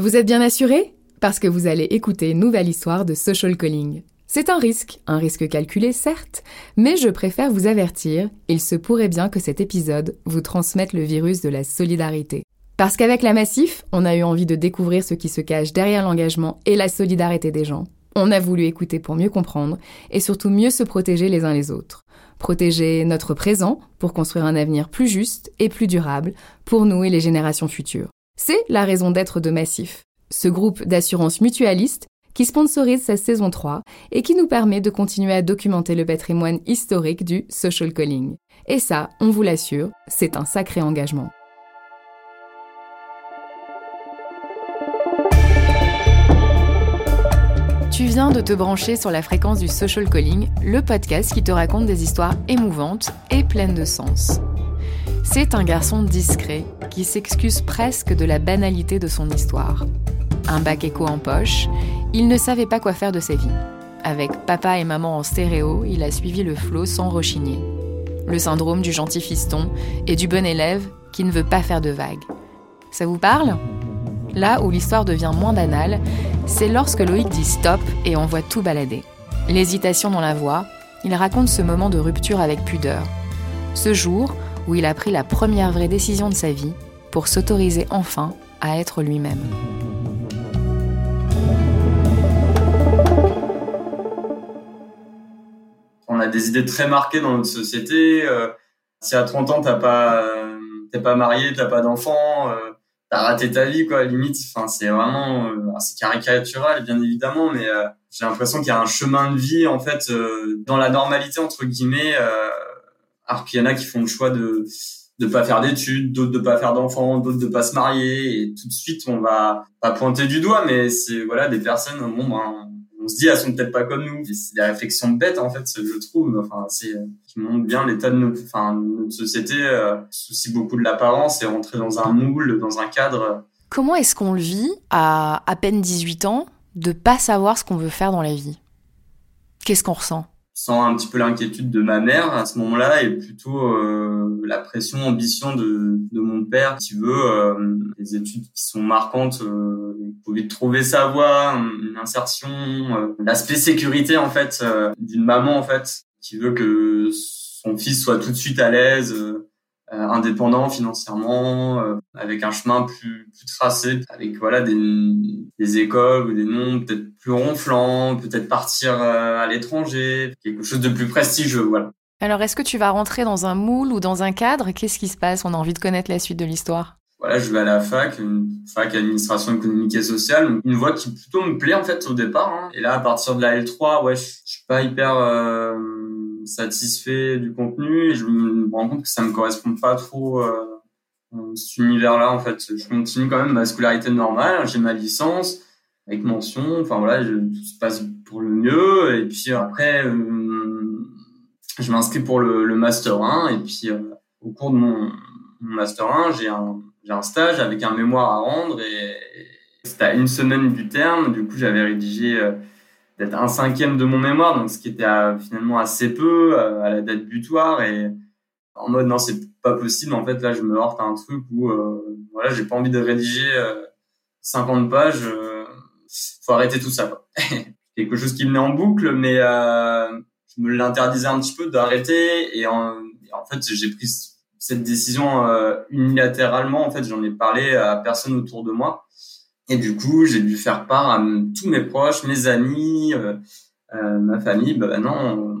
Vous êtes bien assuré? Parce que vous allez écouter une nouvelle histoire de social calling. C'est un risque, un risque calculé certes, mais je préfère vous avertir, il se pourrait bien que cet épisode vous transmette le virus de la solidarité. Parce qu'avec la Massif, on a eu envie de découvrir ce qui se cache derrière l'engagement et la solidarité des gens. On a voulu écouter pour mieux comprendre et surtout mieux se protéger les uns les autres. Protéger notre présent pour construire un avenir plus juste et plus durable pour nous et les générations futures. C'est la raison d'être de Massif, ce groupe d'assurance mutualiste qui sponsorise sa saison 3 et qui nous permet de continuer à documenter le patrimoine historique du social calling. Et ça, on vous l'assure, c'est un sacré engagement. Tu viens de te brancher sur la fréquence du social calling, le podcast qui te raconte des histoires émouvantes et pleines de sens. C'est un garçon discret qui s'excuse presque de la banalité de son histoire un bac éco en poche, il ne savait pas quoi faire de sa vie. Avec papa et maman en stéréo, il a suivi le flot sans rechigner. Le syndrome du gentil fiston et du bon élève qui ne veut pas faire de vagues. Ça vous parle? Là où l'histoire devient moins banale, c'est lorsque Loïc dit stop et on voit tout balader. L'hésitation dans la voix, il raconte ce moment de rupture avec pudeur. Ce jour où il a pris la première vraie décision de sa vie pour s'autoriser enfin à être lui-même. on a des idées très marquées dans notre société. Euh, si à 30 ans t'as pas euh, t'es pas marié, t'as pas d'enfant, euh, t'as raté ta vie quoi, limite. Enfin c'est vraiment c'est caricatural bien évidemment, mais j'ai l'impression qu'il y a un chemin de vie en fait dans la normalité entre guillemets. Alors qui font le choix de de pas faire d'études, d'autres de pas faire d'enfants, d'autres de pas se marier, et tout de suite on va pas pointer du doigt, mais c'est voilà des personnes bon ben on se dit elles sont peut-être pas comme nous. C'est des réflexions bêtes en fait, je trouve. Enfin, c'est qui montrent bien l'état de notre, enfin, notre société. Euh, soucie beaucoup de l'apparence et rentrer dans un moule, dans un cadre. Comment est-ce qu'on le vit à à peine 18 ans de pas savoir ce qu'on veut faire dans la vie? Qu'est-ce qu'on ressent? Sans un petit peu l'inquiétude de ma mère à ce moment-là et plutôt euh, la pression, ambition de, de mon père qui veut euh, des études qui sont marquantes, euh, il trouver sa voie, une insertion, euh, l'aspect sécurité en fait euh, d'une maman en fait qui veut que son fils soit tout de suite à l'aise, euh, indépendant financièrement, euh, avec un chemin plus, plus tracé, avec voilà des, des écoles ou des noms peut-être plus ronflants, peut-être partir euh, à l'étranger, quelque chose de plus prestigieux, voilà. Alors, est-ce que tu vas rentrer dans un moule ou dans un cadre? Qu'est-ce qui se passe? On a envie de connaître la suite de l'histoire. Voilà, je vais à la fac, une fac administration économique et sociale, une voie qui plutôt me plaît en fait au départ. Hein. Et là, à partir de la L3, ouais, je, je suis pas hyper euh, satisfait du contenu et je me rends compte que ça me correspond pas trop euh, cet univers-là en fait. Je continue quand même ma scolarité normale, j'ai ma licence avec mention, enfin voilà, tout se passe pour le mieux et puis après euh, je m'inscris pour le, master 1 et puis euh, au cours de mon, master 1, j'ai un un stage avec un mémoire à rendre et, et c'était à une semaine du terme, du coup j'avais rédigé euh, peut-être un cinquième de mon mémoire, donc ce qui était finalement assez peu à la date butoir et en mode non c'est pas possible. En fait là je me heurte à un truc où euh, voilà j'ai pas envie de rédiger 50 pages, euh, faut arrêter tout ça. Quoi. Quelque chose qui venait en boucle, mais euh, je me l'interdisais un petit peu d'arrêter et en, en fait j'ai pris cette décision euh, unilatéralement. En fait j'en ai parlé à personne autour de moi et du coup, j'ai dû faire part à tous mes proches, mes amis, euh, euh, ma famille. Bah, bah, non,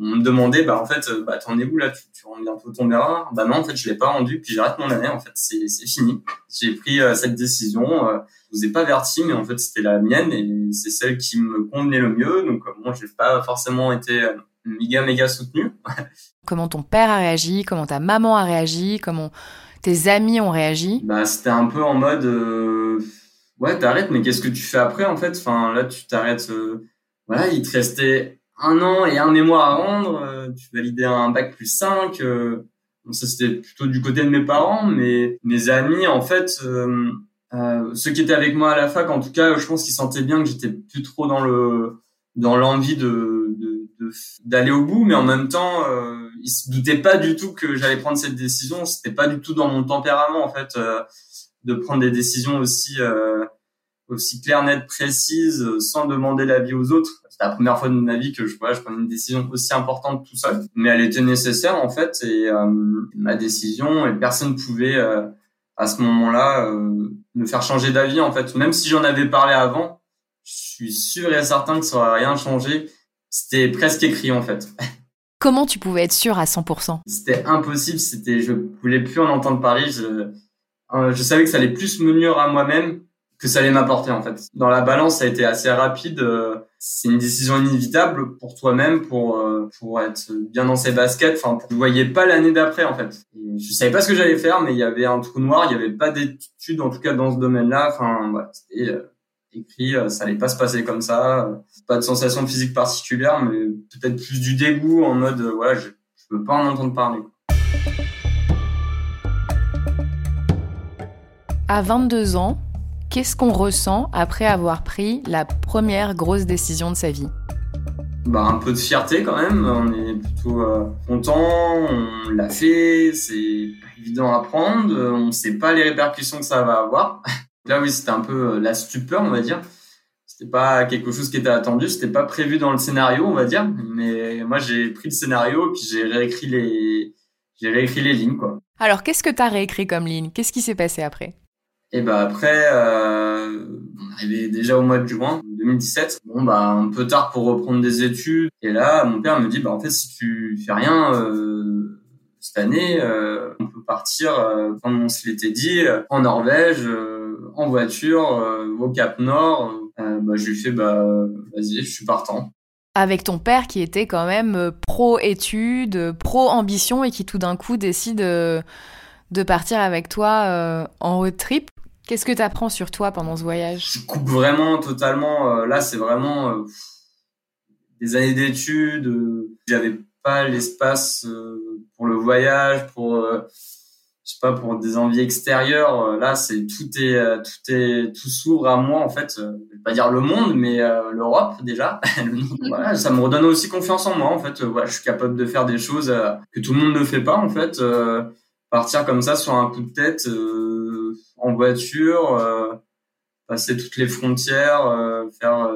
on me demandait, bah en fait, euh, bah t'en es où là? Tu, tu rends bientôt ton erreur Bah non, en fait, je l'ai pas rendu, puis j'arrête mon année. En fait, c'est c'est fini. J'ai pris euh, cette décision. Je vous ai pas averti, mais en fait, c'était la mienne et c'est celle qui me convenait le mieux. Donc bon, j'ai pas forcément été méga méga soutenu. comment ton père a réagi? Comment ta maman a réagi? Comment tes amis ont réagi? Bah c'était un peu en mode ouais, t'arrêtes, mais qu'est-ce que tu fais après en fait? Enfin, là, tu t'arrêtes. Euh, voilà, il te restait un an et un mémoire à rendre. Euh, tu validais un bac plus 5. Euh, bon, ça, c'était plutôt du côté de mes parents, mais mes amis, en fait, euh, ceux qui étaient avec moi à la fac, en tout cas, je pense qu'ils sentaient bien que j'étais plus trop dans le dans l'envie de d'aller au bout, mais en même temps, euh, ils se doutaient pas du tout que j'allais prendre cette décision. C'était pas du tout dans mon tempérament, en fait de prendre des décisions aussi euh, aussi claire, nette, précise, sans demander l'avis aux autres. C'était la première fois de ma vie que je, voilà, je prenais une décision aussi importante tout seul, mais elle était nécessaire en fait. Et euh, ma décision, et personne pouvait euh, à ce moment-là euh, me faire changer d'avis en fait. Même si j'en avais parlé avant, je suis sûr et certain que ça aurait rien changé. C'était presque écrit en fait. Comment tu pouvais être sûr à 100% C'était impossible. C'était, je voulais plus en entendre parler. Je, je savais que ça allait plus me nuire à moi-même que ça allait m'apporter en fait. Dans la balance, ça a été assez rapide. Euh, c'est une décision inévitable pour toi-même, pour euh, pour être bien dans ses baskets. Enfin, je voyais pas l'année d'après en fait. je savais pas ce que j'allais faire, mais il y avait un trou noir. Il y avait pas d'études en tout cas dans ce domaine-là. Enfin, voilà, c'était euh, écrit. ça allait pas se passer comme ça. Pas de sensation physique particulière, mais peut-être plus du dégoût en mode voilà, je, je veux pas en entendre parler. À 22 ans, Qu'est-ce qu'on ressent après avoir pris la première grosse décision de sa vie? Bah, un peu de fierté quand même. On est plutôt euh, content, on l'a fait, c'est évident à prendre, on ne sait pas les répercussions que ça va avoir. Là oui, c'était un peu euh, la stupeur, on va dire. C'était pas quelque chose qui était attendu, c'était pas prévu dans le scénario, on va dire. Mais moi, j'ai pris le scénario puis j'ai réécrit les, j'ai réécrit les lignes, quoi. Alors, qu'est-ce que tu as réécrit comme ligne? Qu'est-ce qui s'est passé après? Et bah après, euh, on arrivait déjà au mois de juin 2017. Bon bah un peu tard pour reprendre des études. Et là, mon père me dit bah en fait si tu fais rien euh, cette année, euh, on peut partir euh, comme on se l'était dit en Norvège, euh, en voiture, euh, au Cap Nord. bah je lui fais bah vas-y, je suis partant avec ton père qui était quand même pro études, pro ambition et qui tout d'un coup décide de partir avec toi en road trip. Qu'est-ce que tu apprends sur toi pendant ce voyage? Je coupe vraiment totalement. Euh, là, c'est vraiment euh, des années d'études. Euh, J'avais pas l'espace euh, pour le voyage, pour je sais pas pour des envies extérieures. Là, c'est tout est tout est tout s'ouvre à moi en fait. je vais pas dire le monde, mais l'Europe déjà. voilà, ça me redonne aussi confiance en moi en fait. Voilà, je suis capable de faire des choses que tout le monde ne fait pas en fait. partir comme ça sur un coup de tête en voiture, euh, passer toutes les frontières, euh, faire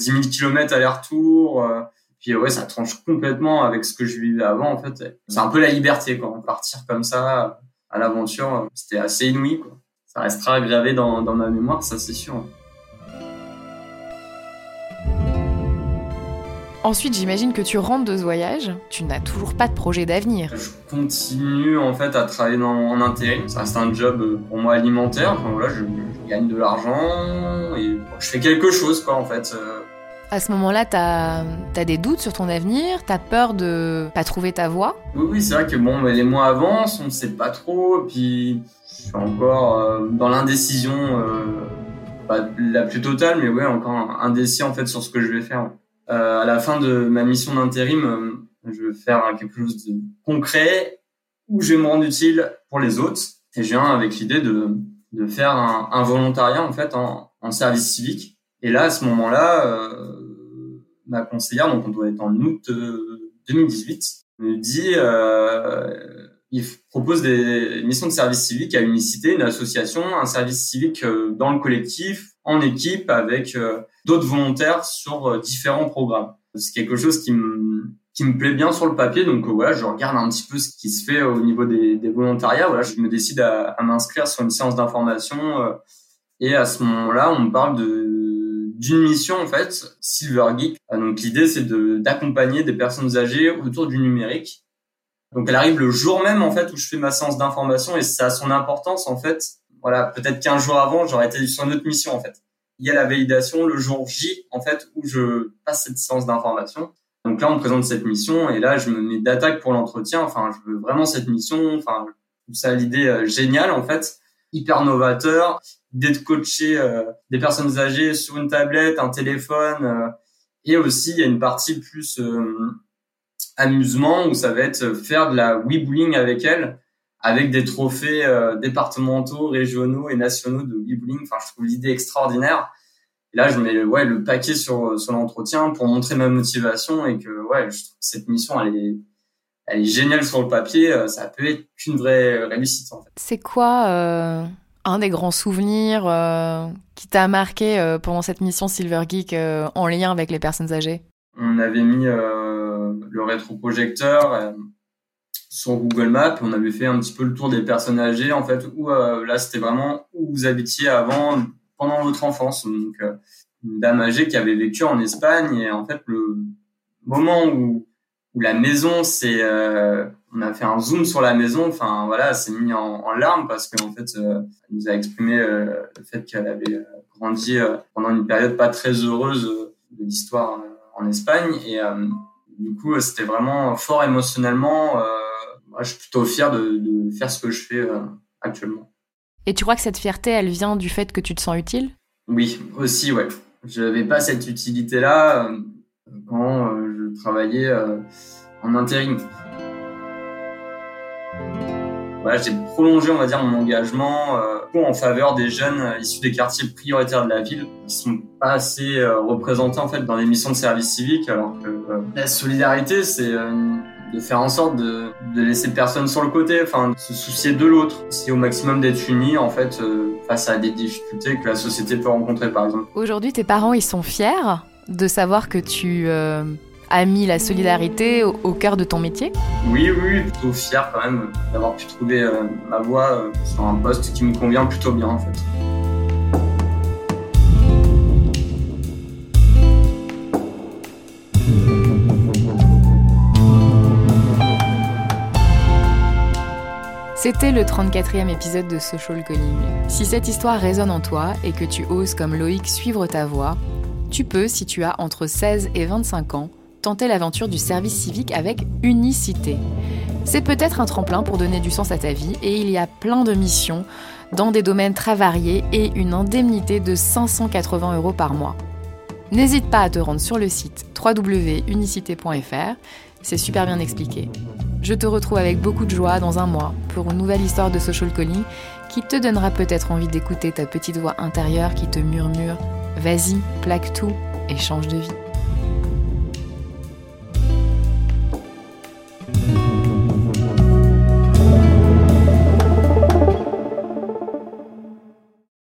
10 000 km aller-retour. Euh, puis ouais, ça tranche complètement avec ce que je vivais avant en fait. C'est un peu la liberté quoi, partir comme ça à l'aventure, c'était assez inouï. Ça restera gravé dans, dans ma mémoire, ça c'est sûr. Ensuite, j'imagine que tu rentres de ce voyage, tu n'as toujours pas de projet d'avenir. Je continue en fait à travailler dans, en intérim. Ça reste un job euh, pour moi alimentaire. Enfin, voilà, je, gagne de l'argent et je fais quelque chose quoi en fait. Euh. À ce moment-là, tu as, des doutes sur ton avenir, tu as peur de pas trouver ta voie? Oui, oui, c'est vrai que bon, les mois avancent, on ne sait pas trop, puis je suis encore euh, dans l'indécision, pas la plus totale, mais ouais, encore indécis en fait sur ce que je vais faire. Euh, à la fin de ma mission d'intérim, euh, je vais faire quelque chose de concret où je vais me rendre utile pour les autres. Et je viens avec l'idée de, de faire un, un, volontariat en fait en, en, service civique. Et là, à ce moment-là, euh, ma conseillère, donc on doit être en août 2018, euh, me dit, euh, il propose des missions de service civique à Unicité, une association, un service civique dans le collectif, en équipe, avec d'autres volontaires sur euh, différents programmes. C'est quelque chose qui me qui me plaît bien sur le papier, donc euh, voilà, je regarde un petit peu ce qui se fait au niveau des, des volontariats. Voilà, je me décide à, à m'inscrire sur une séance d'information euh, et à ce moment-là, on me parle de d'une mission en fait, Silver Geek. Donc l'idée c'est de d'accompagner des personnes âgées autour du numérique. Donc elle arrive le jour même en fait où je fais ma séance d'information et ça a son importance en fait. Voilà, peut-être qu'un jour avant j'aurais été sur une autre mission en fait il y a la validation le jour J, en fait, où je passe cette séance d'information. Donc là, on me présente cette mission et là, je me mets d'attaque pour l'entretien. Enfin, je veux vraiment cette mission. Enfin, tout ça l'idée euh, géniale, en fait, hyper novateur, d'être coaché euh, des personnes âgées sur une tablette, un téléphone. Euh, et aussi, il y a une partie plus amusement où ça va être faire de la weebulling avec elles avec des trophées euh, départementaux, régionaux et nationaux de weebling. Enfin, je trouve l'idée extraordinaire. Et là, je mets ouais le paquet sur sur l'entretien pour montrer ma motivation et que ouais, je trouve que cette mission elle est elle est géniale sur le papier. Euh, ça peut être qu'une vraie réussite en fait. C'est quoi euh, un des grands souvenirs qui t'a marqué pendant cette mission Silver Geek en lien avec les personnes âgées? On avait mis le rétroprojecteur sur Google Maps. On avait fait un petit peu le tour des personnes âgées, en fait, où là, c'était vraiment où vous habitiez avant, pendant votre enfance. Donc, une dame âgée qui avait vécu en Espagne et en fait, le moment où, où la maison c'est on a fait un zoom sur la maison. Enfin voilà, s'est mis en, en, larmes parce qu'en fait, euh, elle nous a exprimé euh, le fait qu'elle avait euh, grandi pendant une période pas très heureuse de l'histoire en Espagne. Et du coup, c'était vraiment fort émotionnellement. Moi, je suis plutôt fier de, de, faire ce que je fais actuellement. Et tu crois que cette fierté, elle vient du fait que tu te sens utile? Oui, aussi, ouais. Je n'avais pas cette utilité-là quand je travaillais en intérim j'ai prolongé, on va dire, mon engagement euh, en faveur des jeunes euh, issus des quartiers prioritaires de la ville, qui sont pas assez euh, représentés en fait dans les missions de service civique, alors que la solidarité, c'est de faire en sorte de, de laisser personne sur le côté, enfin, de se soucier de l'autre. C'est au maximum d'être unis, en fait, face à des difficultés que la société peut rencontrer, par exemple. Aujourd'hui, tes parents, ils sont fiers de savoir que tu a mis la solidarité au, cœur de ton métier? Oui, oui, plutôt fier quand même d'avoir pu trouver euh, ma voie euh, sur un poste qui me convient plutôt bien en fait. C'était le 34e épisode de Social Calling. Si cette histoire résonne en toi et que tu oses comme Loïc suivre ta voie, tu peux, si tu as entre 16 et 25 ans, tenter l'aventure du service civique avec unicité. C'est peut-être un tremplin pour donner du sens à ta vie et il y a plein de missions dans des domaines très variés et une indemnité de 580 euros par mois. N'hésite pas à te rendre sur le site www.unicité.fr, c'est super bien expliqué. Je te retrouve avec beaucoup de joie dans un mois pour une nouvelle histoire de social calling qui te donnera peut-être envie d'écouter ta petite voix intérieure qui te murmure Vas-y, plaque tout et change de vie.